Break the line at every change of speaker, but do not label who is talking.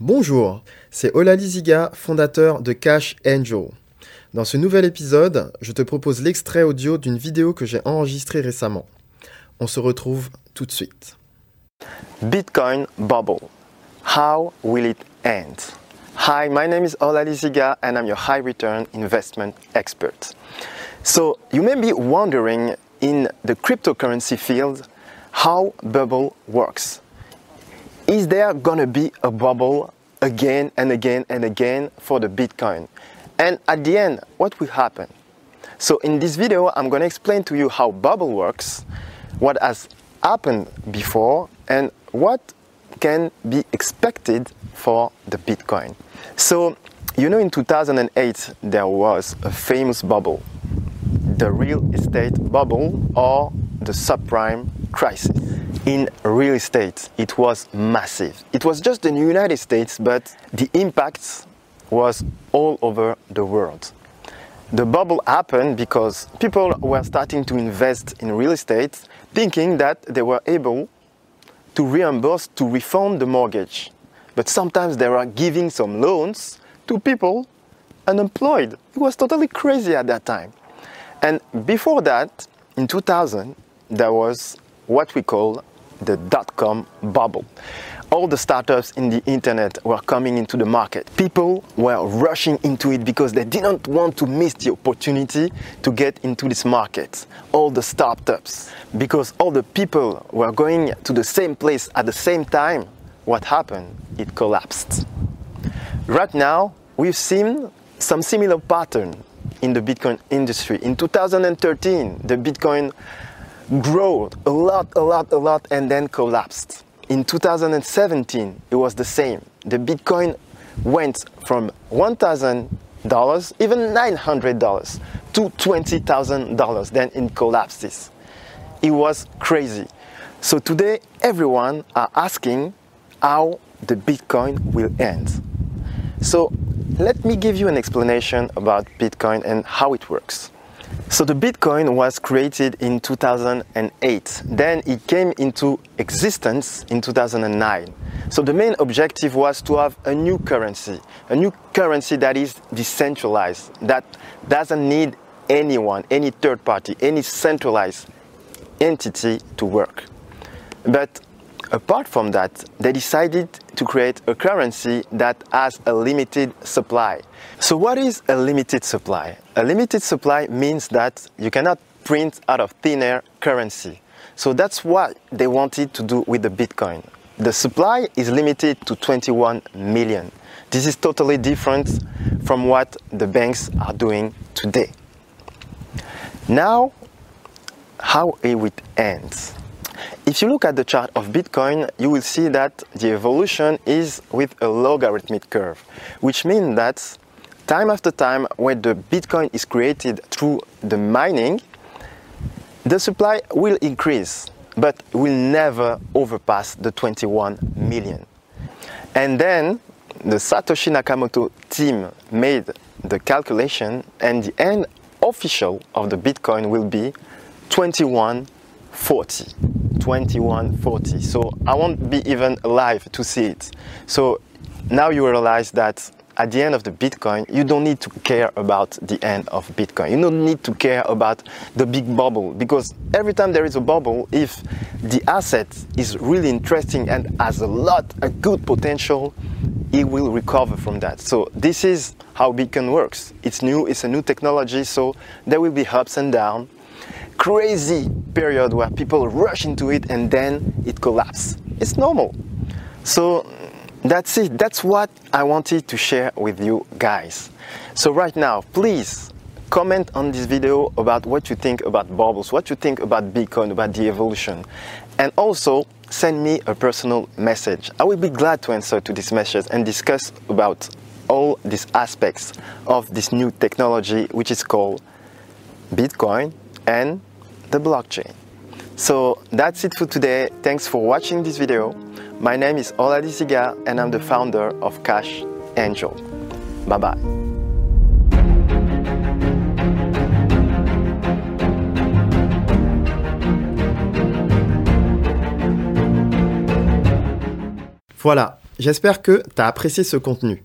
Bonjour, c'est Olali Ziga, fondateur de Cash Angel. Dans ce nouvel épisode, je te propose l'extrait audio d'une vidéo que j'ai enregistrée récemment. On se retrouve tout de suite.
Bitcoin bubble. How will it end? Hi, my name is Olali Ziga and I'm your high return investment expert. So, you may be wondering in the cryptocurrency field how bubble works. Is there gonna be a bubble again and again and again for the Bitcoin? And at the end, what will happen? So in this video, I'm gonna explain to you how bubble works, what has happened before, and what can be expected for the Bitcoin. So, you know, in 2008, there was a famous bubble the real estate bubble or the subprime crisis. In real estate, it was massive. It was just in the United States, but the impact was all over the world. The bubble happened because people were starting to invest in real estate thinking that they were able to reimburse, to refund the mortgage. But sometimes they were giving some loans to people unemployed. It was totally crazy at that time. And before that, in 2000, there was what we call the dot com bubble. All the startups in the internet were coming into the market. People were rushing into it because they didn't want to miss the opportunity to get into this market. All the startups, because all the people were going to the same place at the same time, what happened? It collapsed. Right now, we've seen some similar pattern in the Bitcoin industry. In 2013, the Bitcoin grew a lot, a lot, a lot, and then collapsed. In 2017, it was the same. The Bitcoin went from $1,000, even $900, to $20,000, then it collapses. It was crazy. So today, everyone are asking how the Bitcoin will end. So let me give you an explanation about Bitcoin and how it works. So the Bitcoin was created in 2008. Then it came into existence in 2009. So the main objective was to have a new currency, a new currency that is decentralized, that doesn't need anyone, any third party, any centralized entity to work. But apart from that, they decided to create a currency that has a limited supply. So, what is a limited supply? A limited supply means that you cannot print out of thin air currency. So, that's what they wanted to do with the Bitcoin. The supply is limited to 21 million. This is totally different from what the banks are doing today. Now, how it ends? If you look at the chart of Bitcoin, you will see that the evolution is with a logarithmic curve, which means that time after time, when the Bitcoin is created through the mining, the supply will increase, but will never overpass the 21 million. And then the Satoshi Nakamoto team made the calculation, and the end official of the Bitcoin will be 2140. 2140. So I won't be even alive to see it. So now you realize that at the end of the Bitcoin, you don't need to care about the end of Bitcoin. You don't need to care about the big bubble because every time there is a bubble, if the asset is really interesting and has a lot, a good potential, it will recover from that. So this is how Bitcoin works. It's new, it's a new technology, so there will be ups and downs crazy period where people rush into it and then it collapses. It's normal. So that's it. That's what I wanted to share with you guys. So right now, please comment on this video about what you think about bubbles, what you think about Bitcoin, about the evolution. And also send me a personal message. I will be glad to answer to this message and discuss about all these aspects of this new technology which is called Bitcoin and the blockchain. So that's it for today. Thanks for watching this video. My name is Oladi Siga and I'm the founder of Cash Angel. Bye bye.
Voilà, j'espère que tu as apprécié ce contenu.